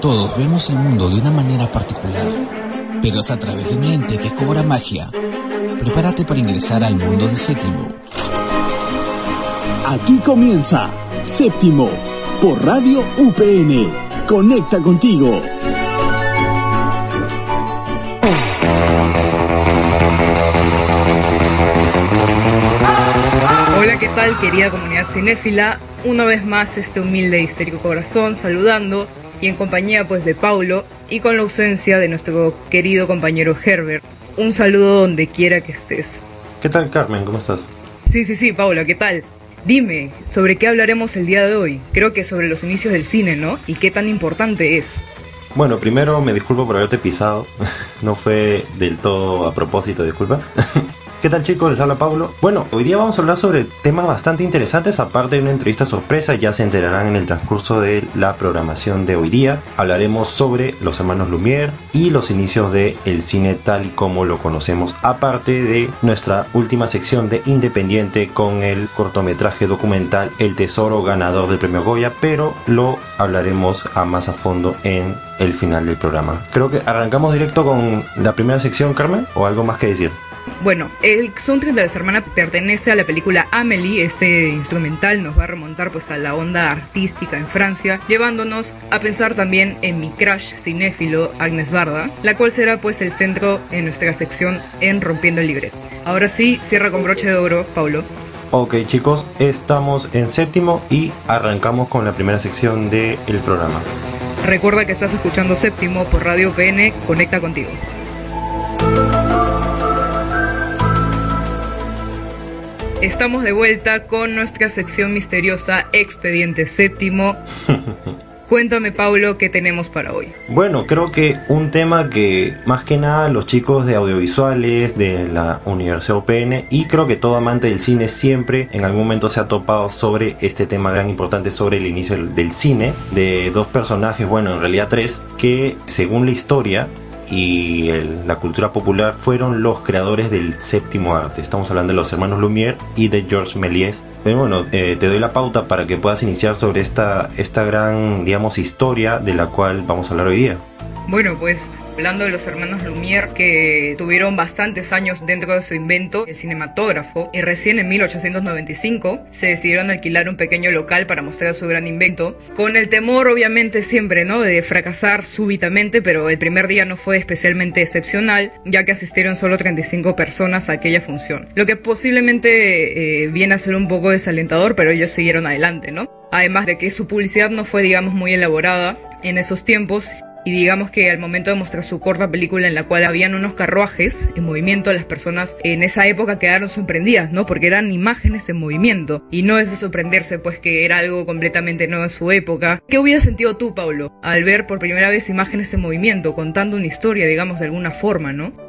Todos vemos el mundo de una manera particular, pero es a través de un ente que cobra magia. Prepárate para ingresar al mundo de Séptimo. Aquí comienza Séptimo por Radio UPN. Conecta contigo. Hola, ¿qué tal querida comunidad cinéfila? Una vez más este humilde y histérico corazón saludando y en compañía pues de Paulo y con la ausencia de nuestro querido compañero Herbert. Un saludo donde quiera que estés. ¿Qué tal Carmen? ¿Cómo estás? Sí, sí, sí, Paulo, ¿qué tal? Dime, ¿sobre qué hablaremos el día de hoy? Creo que sobre los inicios del cine, ¿no? ¿Y qué tan importante es? Bueno, primero me disculpo por haberte pisado. no fue del todo a propósito, disculpa. ¿Qué tal chicos? Les habla Pablo. Bueno, hoy día vamos a hablar sobre temas bastante interesantes, aparte de una entrevista sorpresa, ya se enterarán en el transcurso de la programación de hoy día. Hablaremos sobre los hermanos Lumière y los inicios del el cine tal y como lo conocemos, aparte de nuestra última sección de Independiente con el cortometraje documental El Tesoro ganador del premio Goya, pero lo hablaremos a más a fondo en el final del programa. Creo que arrancamos directo con la primera sección, Carmen, o algo más que decir. Bueno, el soundtrack de las hermanas pertenece a la película Amelie. Este instrumental nos va a remontar pues a la onda artística en Francia, llevándonos a pensar también en mi crush cinéfilo Agnes Barda, la cual será pues el centro en nuestra sección en Rompiendo el Libreto. Ahora sí, cierra con broche de oro, Paulo. Ok chicos, estamos en séptimo y arrancamos con la primera sección del programa. Recuerda que estás escuchando séptimo por Radio PN, conecta contigo. Estamos de vuelta con nuestra sección misteriosa Expediente Séptimo. Cuéntame, Paulo, qué tenemos para hoy. Bueno, creo que un tema que más que nada los chicos de audiovisuales de la Universidad UPN y creo que todo amante del cine siempre en algún momento se ha topado sobre este tema gran importante sobre el inicio del cine de dos personajes, bueno, en realidad tres, que según la historia y la cultura popular fueron los creadores del séptimo arte. Estamos hablando de los hermanos Lumière y de Georges Méliès. Pero bueno, eh, te doy la pauta para que puedas iniciar sobre esta, esta gran, digamos, historia de la cual vamos a hablar hoy día. Bueno, pues hablando de los hermanos Lumière que tuvieron bastantes años dentro de su invento, el cinematógrafo, y recién en 1895 se decidieron alquilar un pequeño local para mostrar su gran invento, con el temor obviamente siempre, ¿no?, de fracasar súbitamente, pero el primer día no fue especialmente excepcional, ya que asistieron solo 35 personas a aquella función, lo que posiblemente eh, viene a ser un poco desalentador, pero ellos siguieron adelante, ¿no? Además de que su publicidad no fue, digamos, muy elaborada en esos tiempos y digamos que al momento de mostrar su corta película en la cual habían unos carruajes en movimiento, las personas en esa época quedaron sorprendidas, ¿no? Porque eran imágenes en movimiento y no es de sorprenderse pues que era algo completamente nuevo en su época. ¿Qué hubieras sentido tú, Paulo, al ver por primera vez imágenes en movimiento, contando una historia, digamos, de alguna forma, ¿no?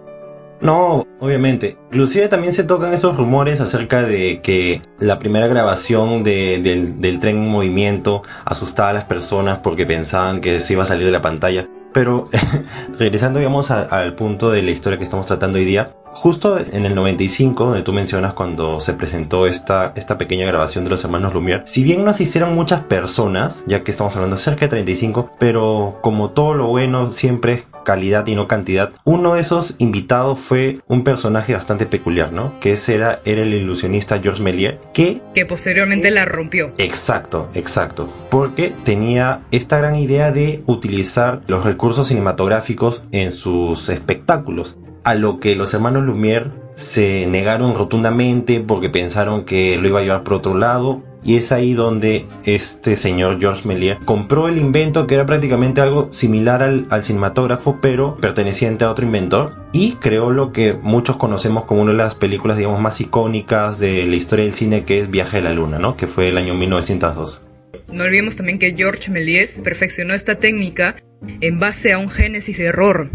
No, obviamente. Inclusive también se tocan esos rumores acerca de que la primera grabación del, tren en movimiento asustaba a las personas porque pensaban que se iba a salir de la pantalla. Pero regresando, digamos, al punto de la historia que estamos tratando hoy día, justo en el 95, donde tú mencionas cuando se presentó esta, esta pequeña grabación de los hermanos Lumière, si bien no asistieron muchas personas, ya que estamos hablando de cerca de 35, pero como todo lo bueno siempre es calidad y no cantidad, uno de esos invitados fue un personaje bastante peculiar, ¿no? Que ese era, era el ilusionista Georges Méliès, que... Que posteriormente la rompió. Exacto, exacto. Porque tenía esta gran idea de utilizar los recursos cinematográficos en sus espectáculos a lo que los hermanos Lumière se negaron rotundamente porque pensaron que lo iba a llevar por otro lado. Y es ahí donde este señor Georges Méliès compró el invento que era prácticamente algo similar al, cinematógrafo, pero perteneciente a otro inventor. Y creó lo que muchos conocemos como una de las películas, digamos, más icónicas de la historia del cine, que es Viaje a la Luna, ¿no? Que fue el año 1902. No olvidemos también que Georges Méliès perfeccionó esta técnica en base a un génesis de error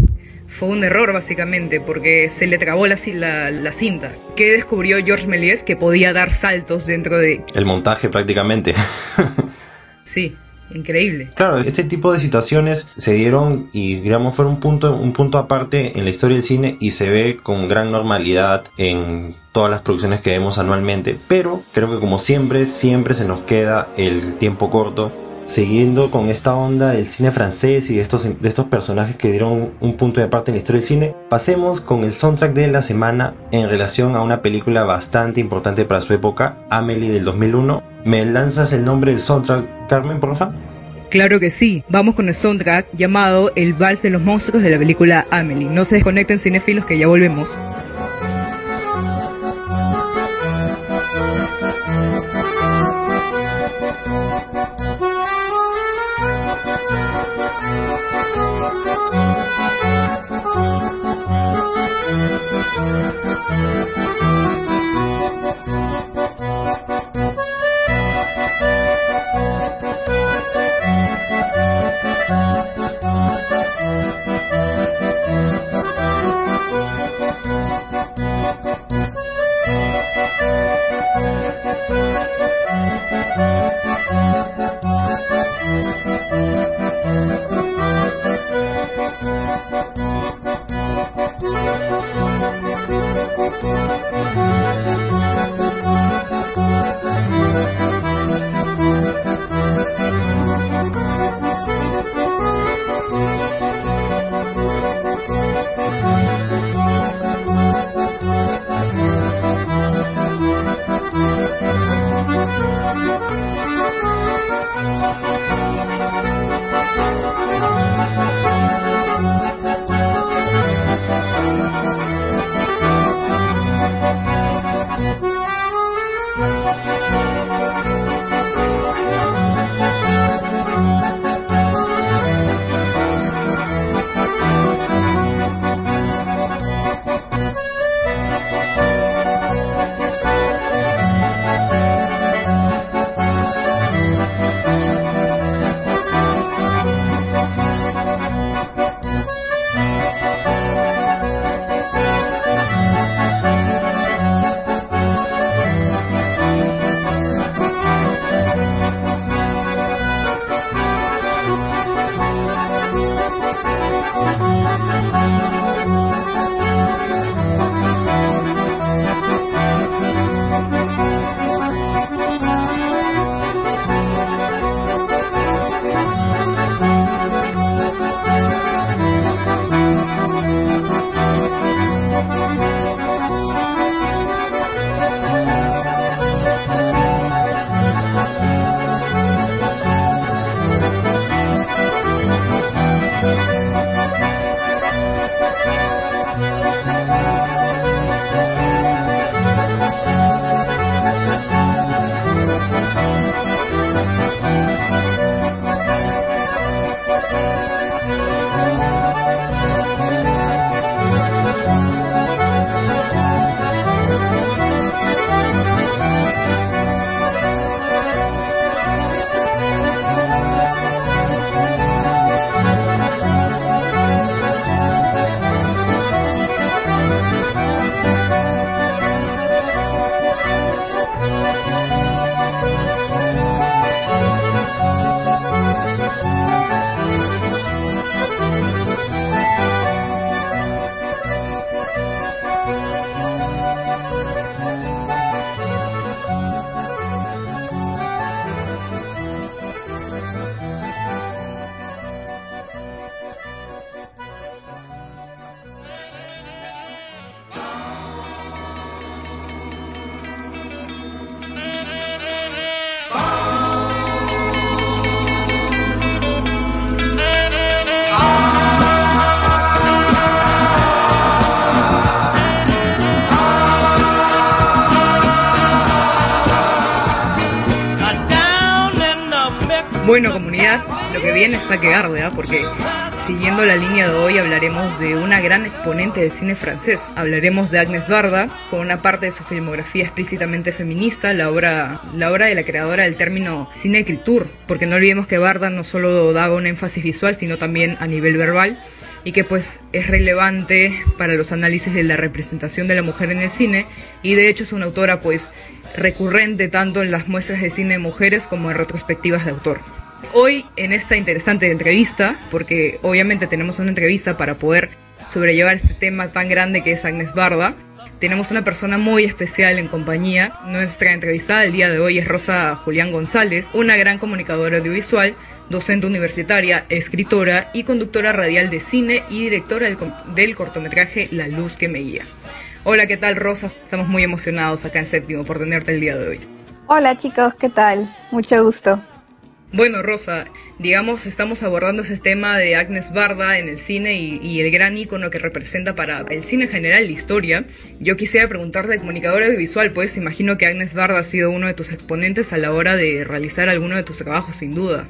fue un error básicamente porque se le trabó la, la, cinta. ¿Qué descubrió George Méliès? Que podía dar saltos dentro de... El montaje prácticamente. sí, increíble. Claro, este tipo de situaciones se dieron y digamos fueron un punto, un punto aparte en la historia del cine y se ve con gran normalidad en todas las producciones que vemos anualmente, pero creo que como siempre, siempre se nos queda el tiempo corto siguiendo con esta onda del cine francés y de estos, de estos personajes que dieron un punto de aparte en la historia del cine, pasemos con el soundtrack de la semana en relación a una película bastante importante para su época, Amelie del 2001. ¿Me lanzas el nombre del soundtrack, Carmen, por favor? Claro que sí, vamos con el soundtrack llamado El Vals de los Monstruos de la película Amelie. No se desconecten cinefilos que ya volvemos. Bueno, comunidad, lo que viene está que arde, porque siguiendo la línea de hoy hablaremos de una gran exponente del cine francés. Hablaremos de Agnes Varda, con una parte de su filmografía explícitamente feminista, la obra, la obra de la creadora del término cine écriture, porque no olvidemos que Varda no solo daba un énfasis visual, sino también a nivel verbal y que pues es relevante para los análisis de la representación de la mujer en el cine y de hecho es una autora pues recurrente tanto en las muestras de cine de mujeres como en retrospectivas de autor. Hoy en esta interesante entrevista, porque obviamente tenemos una entrevista para poder sobrellevar este tema tan grande que es Agnes Barda, tenemos una persona muy especial en compañía. Nuestra entrevistada del día de hoy es Rosa Julián González, una gran comunicadora audiovisual, docente universitaria, escritora y conductora radial de cine y directora del, del cortometraje La Luz que me guía. Hola, ¿qué tal Rosa? Estamos muy emocionados acá en Séptimo por tenerte el día de hoy. Hola chicos, ¿qué tal? Mucho gusto. Bueno, Rosa, digamos, estamos abordando ese tema de Agnes Barda en el cine y, el gran ícono que representa para el cine en general, la historia. Yo quisiera preguntarte, de comunicadora audiovisual, pues imagino que Agnes Barda ha sido uno de tus exponentes a la hora de realizar alguno de tus trabajos, sin duda.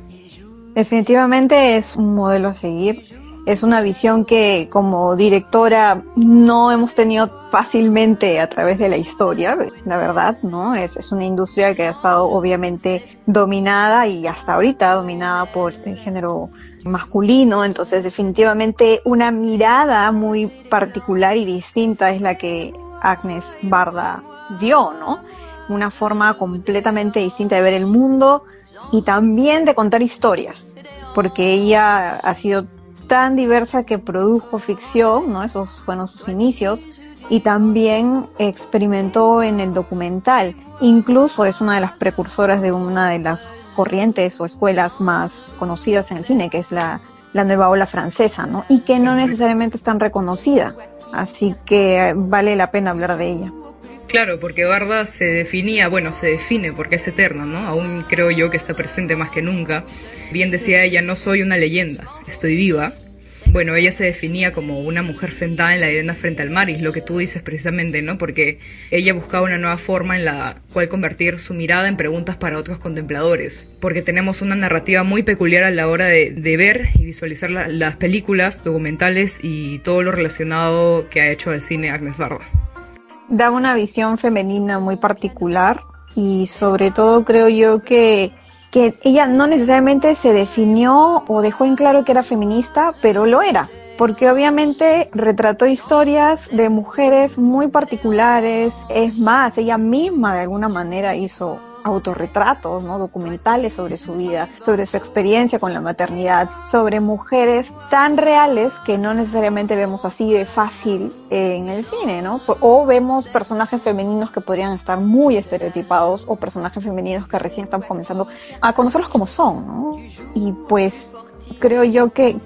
Definitivamente es un modelo a seguir es una visión que como directora no hemos tenido fácilmente a través de la historia, la verdad, ¿no? Es, es una industria que ha estado obviamente dominada y hasta ahorita dominada por el género masculino, entonces definitivamente una mirada muy particular y distinta es la que Agnes Barda dio, ¿no? Una forma completamente distinta de ver el mundo y también de contar historias, porque ella ha sido tan diversa que produjo ficción, ¿no? Esos fueron sus inicios, y también experimentó en el documental. Incluso es una de las precursoras de una de las corrientes o escuelas más conocidas en el cine, que es la, la nueva ola francesa, ¿no? Y que no necesariamente es tan reconocida. Así que vale la pena hablar de ella. Claro, porque Barda se definía, bueno, se define porque es eterna, ¿no? Aún creo yo que está presente más que nunca. Bien decía ella, no soy una leyenda, estoy viva. Bueno, ella se definía como una mujer sentada en la arena frente al mar, y es lo que tú dices precisamente, ¿no? Porque ella buscaba una nueva forma en la cual convertir su mirada en preguntas para otros contempladores. Porque tenemos una narrativa muy peculiar a la hora de, ver y visualizar las películas, documentales y todo lo relacionado que ha hecho el cine Agnes Barba da una visión femenina muy particular y sobre todo creo yo que, que ella no necesariamente se definió o dejó en claro que era feminista, pero lo era, porque obviamente retrató historias de mujeres muy particulares, es más, ella misma de alguna manera hizo autorretratos, ¿no? documentales sobre su vida, sobre su experiencia con la maternidad, sobre mujeres tan reales que no necesariamente vemos así de fácil en el cine, ¿no? O vemos personajes femeninos que podrían estar muy estereotipados o personajes femeninos que recién estamos comenzando a conocerlos como son, ¿no? Y pues creo yo que,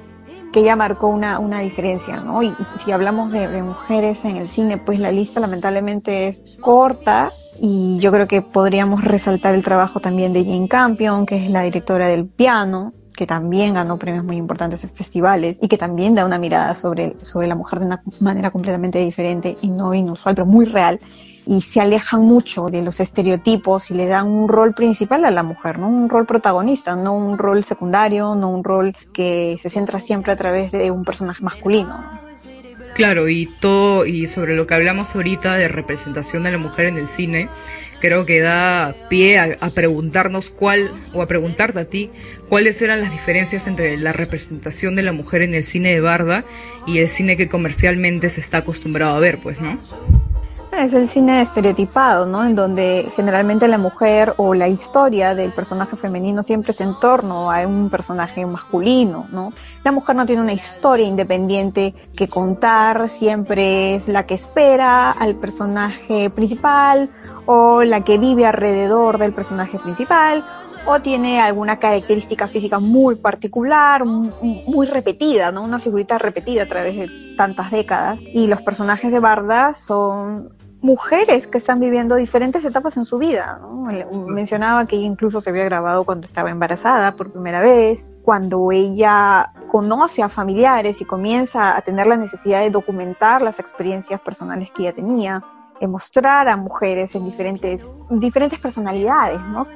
que ella marcó una, una diferencia, ¿no? Y, si hablamos de, de mujeres en el cine, pues la lista lamentablemente es corta, y yo creo que podríamos resaltar el trabajo también de Jane Campion, que es la directora del piano, que también ganó premios muy importantes en festivales y que también da una mirada sobre, sobre la mujer de una manera completamente diferente y no inusual, pero muy real. Y se alejan mucho de los estereotipos y le dan un rol principal a la mujer, ¿no? Un rol protagonista, no un rol secundario, no un rol que se centra siempre a través de un personaje masculino. Claro, y todo, y sobre lo que hablamos ahorita de representación de la mujer en el cine, creo que da pie a, preguntarnos cuál, o a preguntarte a ti, cuáles eran las diferencias entre la representación de la mujer en el cine de Barda y el cine que comercialmente se está acostumbrado a ver, pues, ¿no? Es el cine estereotipado, ¿no? En donde generalmente la mujer o la historia del personaje femenino siempre es en torno a un personaje masculino, ¿no? La mujer no tiene una historia independiente que contar, siempre es la que espera al personaje principal o la que vive alrededor del personaje principal o tiene alguna característica física muy particular, muy repetida, ¿no? Una figurita repetida a través de tantas décadas. Y los personajes de Barda son mujeres que están viviendo diferentes etapas en su vida. Mencionaba que ella incluso se había grabado cuando estaba embarazada por primera vez, cuando ella conoce a familiares y comienza a tener la necesidad de documentar las experiencias personales que ella tenía, mostrar a mujeres en diferentes, diferentes personalidades, ¿no?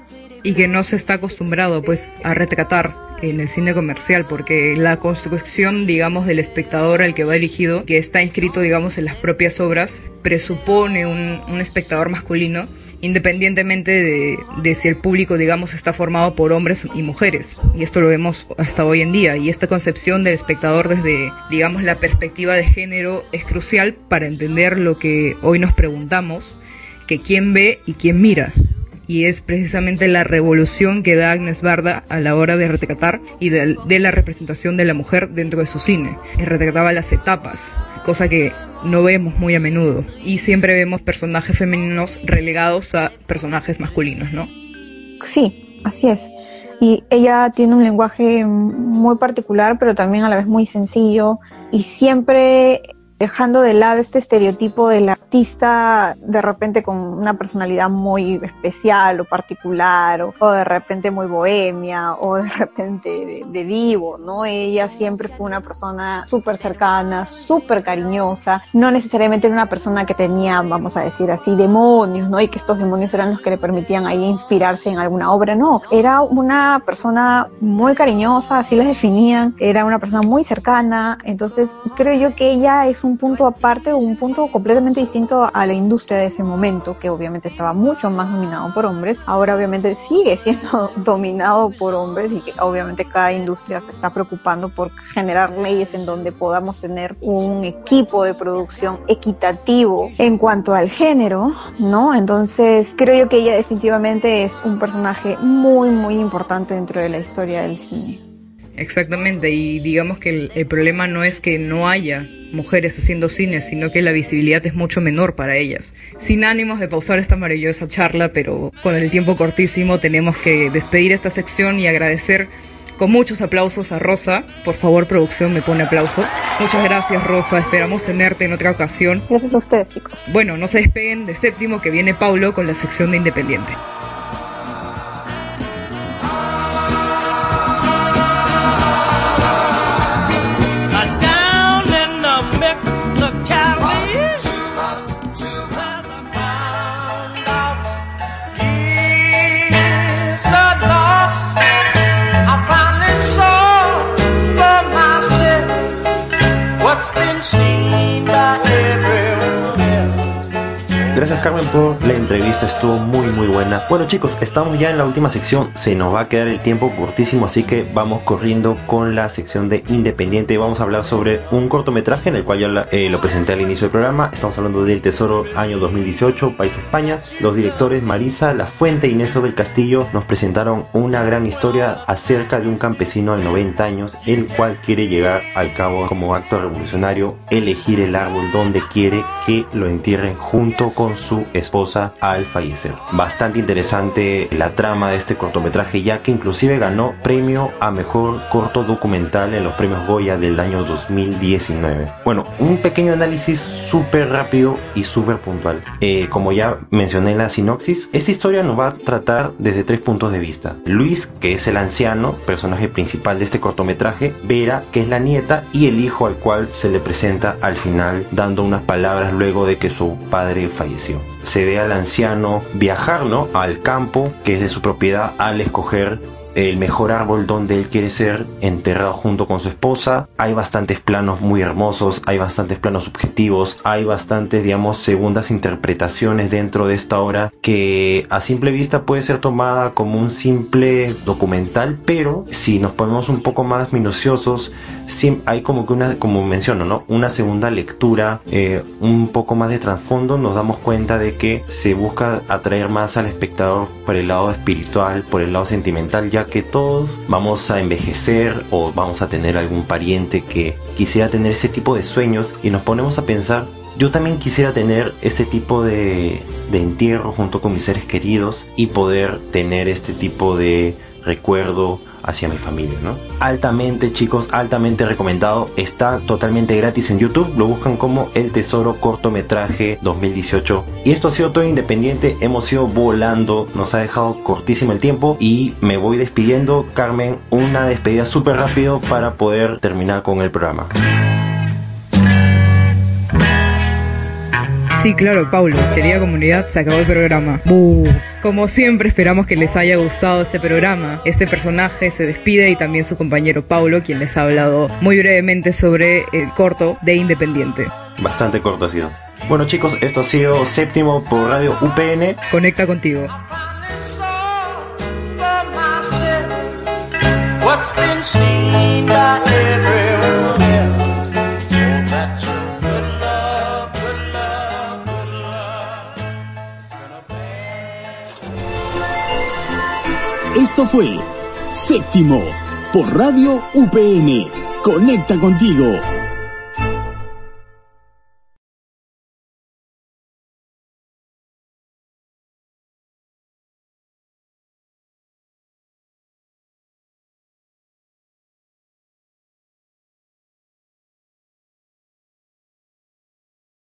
Y que no se está acostumbrado pues a retratar en el cine comercial, porque la construcción, digamos, del espectador al que va dirigido, que está inscrito, digamos, en las propias obras, presupone un, un espectador masculino, independientemente de, si el público, digamos, está formado por hombres y mujeres. Y esto lo vemos hasta hoy en día. Y esta concepción del espectador desde, digamos, la perspectiva de género es crucial para entender lo que hoy nos preguntamos, que quién ve y quién mira y es precisamente la revolución que da Agnes Barda a la hora de retratar y de, de la representación de la mujer dentro de su cine. Retrataba las etapas, cosa que no vemos muy a menudo y siempre vemos personajes femeninos relegados a personajes masculinos, ¿no? Sí, así es. Y ella tiene un lenguaje muy particular, pero también a la vez muy sencillo y siempre dejando de lado este estereotipo del artista de repente con una personalidad muy especial o particular o, de repente muy bohemia o de repente de, divo, ¿no? Ella siempre fue una persona súper cercana, súper cariñosa, no necesariamente era una persona que tenía, vamos a decir así, demonios, ¿no? Y que estos demonios eran los que le permitían ahí inspirarse en alguna obra, no, era una persona muy cariñosa, así la definían, era una persona muy cercana, entonces creo yo que ella es un un punto aparte o un punto completamente distinto a la industria de ese momento, que obviamente estaba mucho más dominado por hombres. Ahora obviamente sigue siendo dominado por hombres y que obviamente cada industria se está preocupando por generar leyes en donde podamos tener un equipo de producción equitativo en cuanto al género, ¿no? Entonces creo yo que ella definitivamente es un personaje muy, muy importante dentro de la historia del cine. Exactamente, y digamos que el, problema no es que no haya mujeres haciendo cine, sino que la visibilidad es mucho menor para ellas. Sin ánimos de pausar esta maravillosa charla, pero con el tiempo cortísimo tenemos que despedir esta sección y agradecer con muchos aplausos a Rosa. Por favor, producción, me pone aplausos. Muchas gracias, Rosa. Esperamos tenerte en otra ocasión. Gracias a ustedes, chicos. Bueno, no se despeguen de séptimo que viene Paulo con la sección de Independiente. Однако La entrevista, estuvo muy muy buena. Bueno chicos, estamos ya en la última sección, se nos va a quedar el tiempo cortísimo, así que vamos corriendo con la sección de Independiente. Vamos a hablar sobre un cortometraje en el cual ya eh, lo presenté al inicio del programa. Estamos hablando del Tesoro año 2018, País España. Los directores Marisa La Fuente y Néstor del Castillo nos presentaron una gran historia acerca de un campesino de 90 años, el cual quiere llegar al cabo como acto revolucionario, elegir el árbol donde quiere que lo entierren junto con su esposa al fallecer. Bastante interesante la trama de este cortometraje ya que inclusive ganó premio a mejor corto documental en los premios Goya del año 2019. Bueno, un pequeño análisis súper rápido y súper puntual. Eh, como ya mencioné en la sinopsis, esta historia nos va a tratar desde tres puntos de vista. Luis, que es el anciano, personaje principal de este cortometraje, Vera, que es la nieta, y el hijo al cual se le presenta al final dando unas palabras luego de que su padre falleció. Se ve al anciano viajar al campo que es de su propiedad al escoger el mejor árbol donde él quiere ser enterrado junto con su esposa. Hay bastantes planos muy hermosos, hay bastantes planos subjetivos, hay bastantes, digamos, segundas interpretaciones dentro de esta obra que a simple vista puede ser tomada como un simple documental, pero si nos ponemos un poco más minuciosos, hay como que una, como menciono, ¿no? Una segunda lectura, eh, un poco más de trasfondo, nos damos cuenta de que se busca atraer más al espectador por el lado espiritual, por el lado sentimental, ya que todos vamos a envejecer o vamos a tener algún pariente que quisiera tener ese tipo de sueños y nos ponemos a pensar yo también quisiera tener este tipo de, de, entierro junto con mis seres queridos y poder tener este tipo de recuerdo hacia mi familia, ¿no? Altamente, chicos, altamente recomendado. Está totalmente gratis en YouTube. Lo buscan como El Tesoro Cortometraje 2018. Y esto ha sido todo independiente. Hemos ido volando. Nos ha dejado cortísimo el tiempo. Y me voy despidiendo. Carmen, una despedida súper rápido para poder terminar con el programa. Sí, claro, Paulo. Querida comunidad, se acabó el programa. Como siempre, esperamos que les haya gustado este programa. Este personaje se despide y también su compañero Paulo, quien les ha hablado muy brevemente sobre el corto de Independiente. Bastante corto ha sido. Bueno chicos, esto ha sido séptimo por Radio UPN. Conecta contigo. Fue Séptimo por Radio UPN. Conecta contigo.